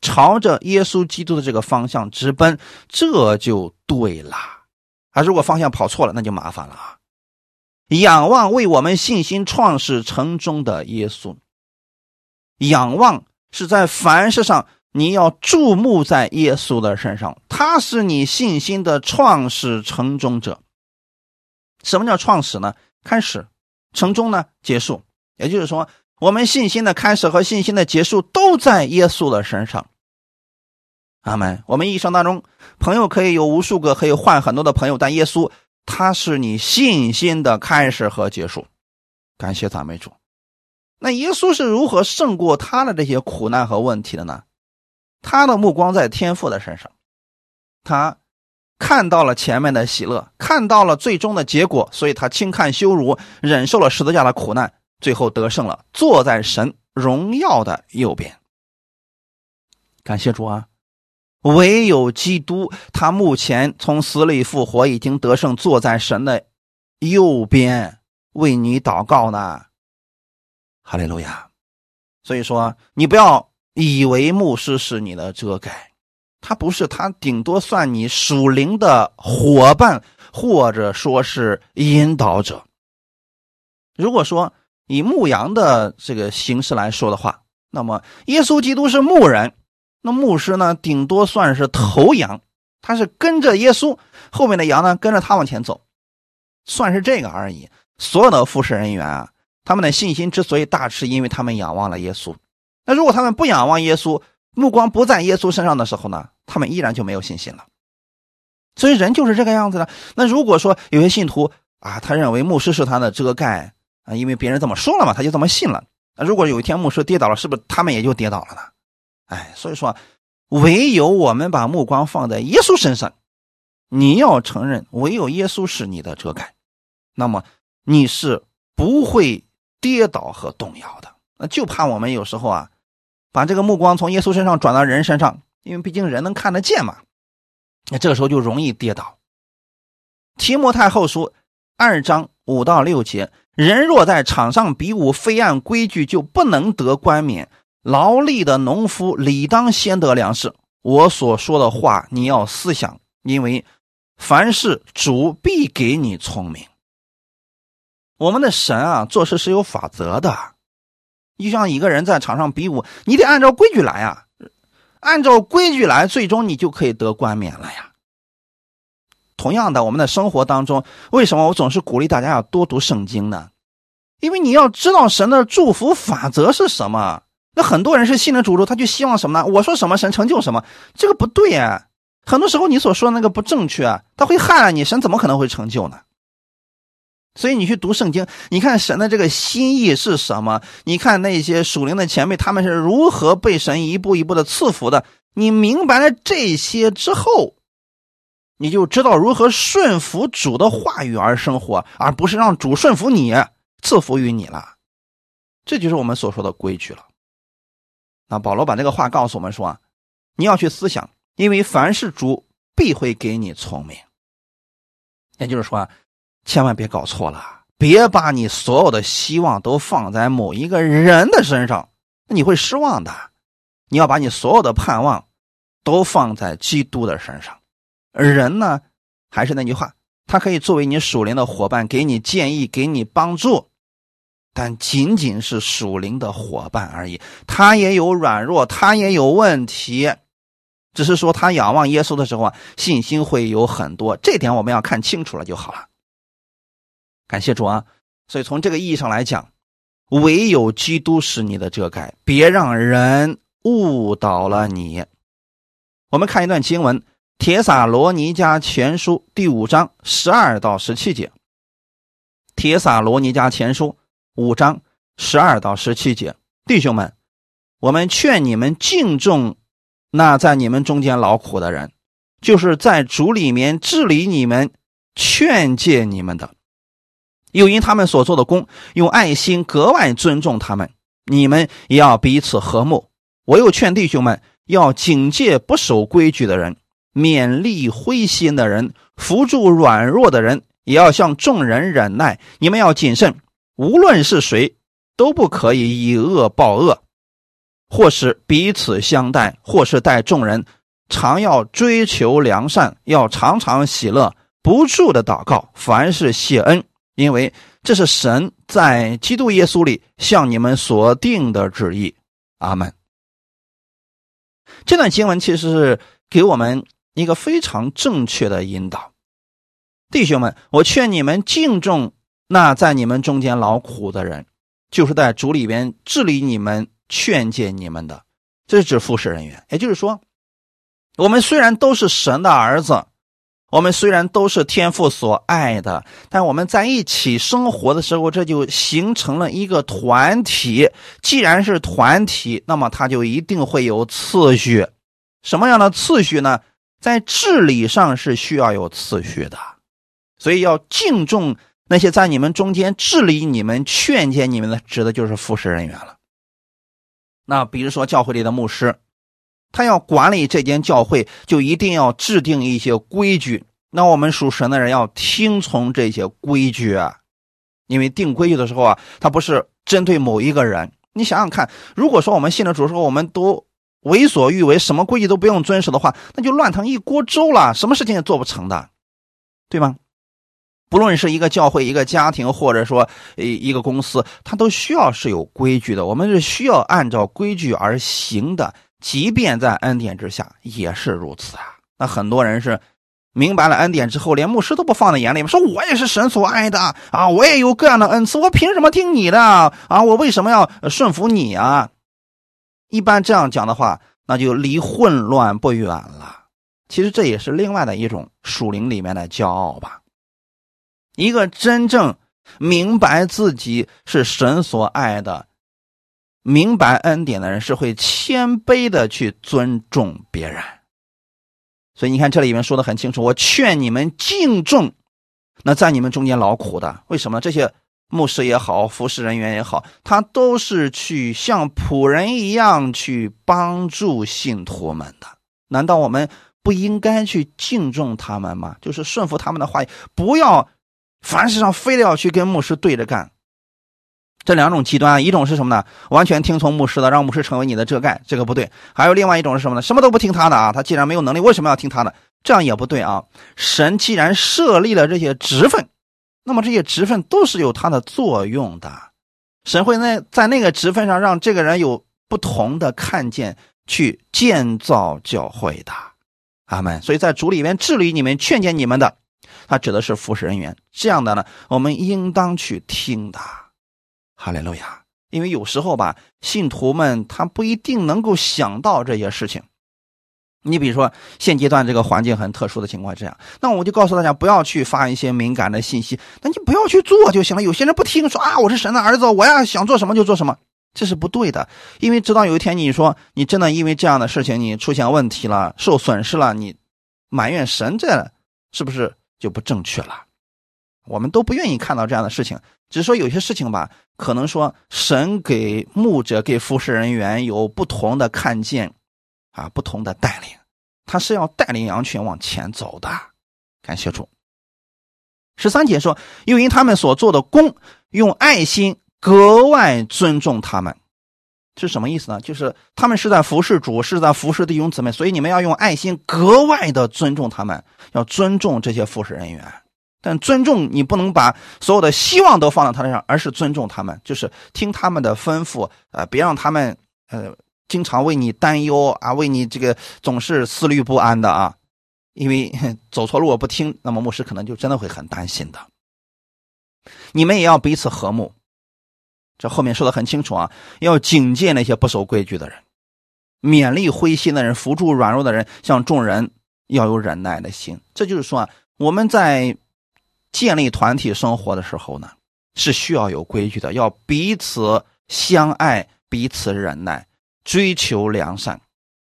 Speaker 1: 朝着耶稣基督的这个方向直奔，这就对了。啊，如果方向跑错了，那就麻烦了啊。仰望为我们信心创始成终的耶稣。仰望是在凡事上，你要注目在耶稣的身上，他是你信心的创始成终者。什么叫创始呢？开始，成终呢？结束。也就是说，我们信心的开始和信心的结束都在耶稣的身上。阿门。我们一生当中，朋友可以有无数个，可以换很多的朋友，但耶稣。他是你信心的开始和结束，感谢赞美主。那耶稣是如何胜过他的这些苦难和问题的呢？他的目光在天父的身上，他看到了前面的喜乐，看到了最终的结果，所以他轻看羞辱，忍受了十字架的苦难，最后得胜了，坐在神荣耀的右边。感谢主啊！唯有基督，他目前从死里复活，已经得胜，坐在神的右边，为你祷告呢。哈利路亚！所以说，你不要以为牧师是你的遮盖，他不是，他顶多算你属灵的伙伴，或者说是引导者。如果说以牧羊的这个形式来说的话，那么耶稣基督是牧人。那牧师呢，顶多算是头羊，他是跟着耶稣，后面的羊呢跟着他往前走，算是这个而已。所有的服侍人员啊，他们的信心之所以大，是因为他们仰望了耶稣。那如果他们不仰望耶稣，目光不在耶稣身上的时候呢，他们依然就没有信心了。所以人就是这个样子的。那如果说有些信徒啊，他认为牧师是他的遮盖啊，因为别人这么说了嘛，他就这么信了。那如果有一天牧师跌倒了，是不是他们也就跌倒了呢？哎，所以说，唯有我们把目光放在耶稣身上，你要承认，唯有耶稣是你的遮盖，那么你是不会跌倒和动摇的。那就怕我们有时候啊，把这个目光从耶稣身上转到人身上，因为毕竟人能看得见嘛，那这个时候就容易跌倒。提摩太后书二章五到六节：人若在场上比武，非按规矩，就不能得冠冕。劳力的农夫理当先得粮食。我所说的话，你要思想，因为凡事主必给你聪明。我们的神啊，做事是有法则的。就像一个人在场上比武，你得按照规矩来啊，按照规矩来，最终你就可以得冠冕了呀。同样的，我们的生活当中，为什么我总是鼓励大家要多读圣经呢？因为你要知道神的祝福法则是什么。那很多人是信了主之后，他就希望什么呢？我说什么神成就什么，这个不对呀。很多时候你所说的那个不正确啊，他会害了你，神怎么可能会成就呢？所以你去读圣经，你看神的这个心意是什么？你看那些属灵的前辈，他们是如何被神一步一步的赐福的？你明白了这些之后，你就知道如何顺服主的话语而生活，而不是让主顺服你，赐福于你了。这就是我们所说的规矩了。那保罗把这个话告诉我们说：“你要去思想，因为凡是主必会给你聪明。也就是说，千万别搞错了，别把你所有的希望都放在某一个人的身上，那你会失望的。你要把你所有的盼望都放在基督的身上。人呢，还是那句话，他可以作为你属灵的伙伴，给你建议，给你帮助。”但仅仅是属灵的伙伴而已，他也有软弱，他也有问题，只是说他仰望耶稣的时候啊，信心会有很多，这点我们要看清楚了就好了。感谢主啊！所以从这个意义上来讲，唯有基督是你的遮盖，别让人误导了你。我们看一段经文，《铁撒罗尼迦前书》第五章十二到十七节，《铁撒罗尼迦前书》五章十二到十七节，弟兄们，我们劝你们敬重那在你们中间劳苦的人，就是在主里面治理你们、劝诫你们的。又因他们所做的功，用爱心格外尊重他们。你们也要彼此和睦。我又劝弟兄们要警戒不守规矩的人，勉励灰心的人，扶助软弱的人，也要向众人忍耐。你们要谨慎，无论是谁，都不可以以恶报恶，或是彼此相待，或是待众人，常要追求良善，要常常喜乐，不住的祷告，凡事谢恩。因为这是神在基督耶稣里向你们所定的旨意，阿门。这段经文其实是给我们一个非常正确的引导，弟兄们，我劝你们敬重那在你们中间劳苦的人，就是在主里边治理你们、劝诫你们的，这是指服侍人员。也就是说，我们虽然都是神的儿子。我们虽然都是天父所爱的，但我们在一起生活的时候，这就形成了一个团体。既然是团体，那么它就一定会有次序。什么样的次序呢？在治理上是需要有次序的，所以要敬重那些在你们中间治理你们、劝诫你们的，指的就是服侍人员了。那比如说教会里的牧师。他要管理这间教会，就一定要制定一些规矩。那我们属神的人要听从这些规矩啊，因为定规矩的时候啊，他不是针对某一个人。你想想看，如果说我们信了主之后，我们都为所欲为，什么规矩都不用遵守的话，那就乱成一锅粥了，什么事情也做不成的，对吗？不论是一个教会、一个家庭，或者说一一个公司，它都需要是有规矩的。我们是需要按照规矩而行的。即便在恩典之下也是如此啊！那很多人是明白了恩典之后，连牧师都不放在眼里，说我也是神所爱的啊，我也有各样的恩赐，我凭什么听你的啊？我为什么要顺服你啊？一般这样讲的话，那就离混乱不远了。其实这也是另外的一种属灵里面的骄傲吧。一个真正明白自己是神所爱的。明白恩典的人是会谦卑的去尊重别人，所以你看这里面说的很清楚。我劝你们敬重那在你们中间劳苦的，为什么？这些牧师也好，服侍人员也好，他都是去像仆人一样去帮助信徒们的。难道我们不应该去敬重他们吗？就是顺服他们的话，不要凡事上非得要去跟牧师对着干。这两种极端，一种是什么呢？完全听从牧师的，让牧师成为你的遮盖，这个不对。还有另外一种是什么呢？什么都不听他的啊，他既然没有能力，为什么要听他的？这样也不对啊。神既然设立了这些职分，那么这些职分都是有它的作用的。神会在在那个职分上让这个人有不同的看见，去建造教会的。阿门。所以在主里面治理你们、劝诫你们的，他指的是服侍人员。这样的呢，我们应当去听的。哈利路亚！因为有时候吧，信徒们他不一定能够想到这些事情。你比如说，现阶段这个环境很特殊的情况，这样，那我就告诉大家，不要去发一些敏感的信息。那你不要去做就行了。有些人不听，说啊，我是神的儿子，我要想做什么就做什么，这是不对的。因为直到有一天你说你真的因为这样的事情你出现问题了、受损失了，你埋怨神，这是不是就不正确了？我们都不愿意看到这样的事情。只是说有些事情吧，可能说神给牧者、给服侍人员有不同的看见，啊，不同的带领，他是要带领羊群往前走的。感谢主。十三节说，又因他们所做的功，用爱心格外尊重他们，是什么意思呢？就是他们是在服侍主，是在服侍弟兄姊妹，所以你们要用爱心格外的尊重他们，要尊重这些服侍人员。但尊重你不能把所有的希望都放在他身上，而是尊重他们，就是听他们的吩咐，呃，别让他们呃经常为你担忧啊，为你这个总是思虑不安的啊，因为走错路不听，那么牧师可能就真的会很担心的。你们也要彼此和睦，这后面说的很清楚啊，要警戒那些不守规矩的人，勉励灰心的人，扶助软弱的人，向众人要有忍耐的心。这就是说啊，我们在建立团体生活的时候呢，是需要有规矩的，要彼此相爱，彼此忍耐，追求良善，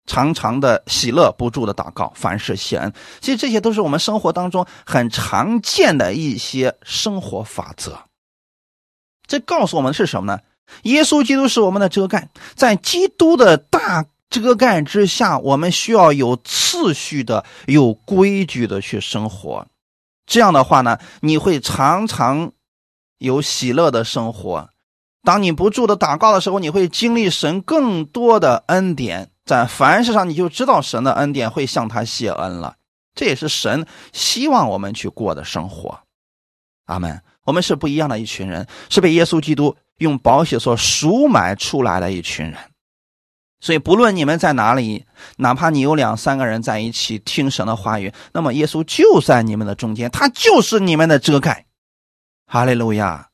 Speaker 1: 常常的喜乐不住的祷告，凡事谢恩。其实这些都是我们生活当中很常见的一些生活法则。这告诉我们的是什么呢？耶稣基督是我们的遮盖，在基督的大遮盖之下，我们需要有次序的、有规矩的去生活。这样的话呢，你会常常有喜乐的生活。当你不住的祷告的时候，你会经历神更多的恩典，在凡事上你就知道神的恩典会向他谢恩了。这也是神希望我们去过的生活。阿门。我们是不一样的一群人，是被耶稣基督用宝血所赎买出来的一群人。所以，不论你们在哪里，哪怕你有两三个人在一起听神的话语，那么耶稣就在你们的中间，他就是你们的遮盖。哈利路亚！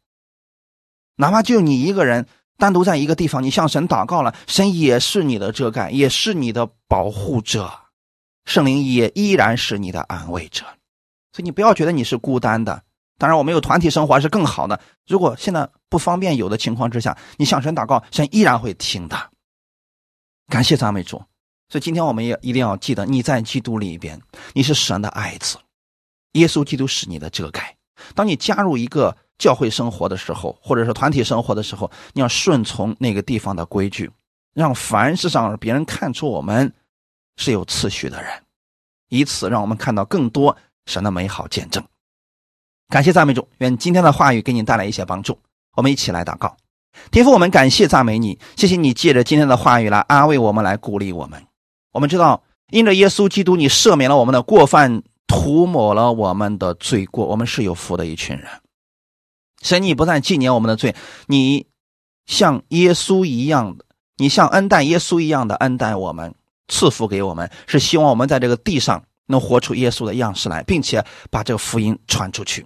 Speaker 1: 哪怕就你一个人单独在一个地方，你向神祷告了，神也是你的遮盖，也是你的保护者，圣灵也依然是你的安慰者。所以，你不要觉得你是孤单的。当然，我们有团体生活是更好的。如果现在不方便有的情况之下，你向神祷告，神依然会听的。感谢赞美主。所以今天我们也一定要记得，你在基督里边，你是神的爱子，耶稣基督是你的遮盖。当你加入一个教会生活的时候，或者是团体生活的时候，你要顺从那个地方的规矩，让凡事上别人看出我们是有次序的人，以此让我们看到更多神的美好见证。感谢赞美主，愿今天的话语给你带来一些帮助。我们一起来祷告，天父，我们感谢赞美你，谢谢你借着今天的话语来安慰我们，来鼓励我们。我们知道，因着耶稣基督，你赦免了我们的过犯，涂抹了我们的罪过，我们是有福的一群人。神，你不再纪念我们的罪，你像耶稣一样的，你像恩待耶稣一样的恩待我们，赐福给我们，是希望我们在这个地上能活出耶稣的样式来，并且把这个福音传出去。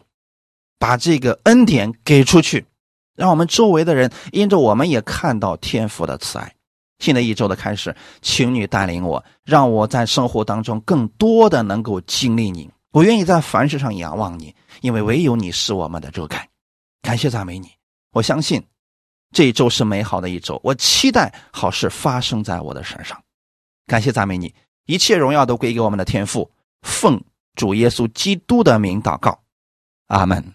Speaker 1: 把这个恩典给出去，让我们周围的人因着我们也看到天父的慈爱。新的一周的开始，请你带领我，让我在生活当中更多的能够经历你。我愿意在凡事上仰望你，因为唯有你是我们的遮盖。感谢赞美你，我相信这一周是美好的一周。我期待好事发生在我的身上。感谢赞美你，一切荣耀都归给我们的天父。奉主耶稣基督的名祷告，阿门。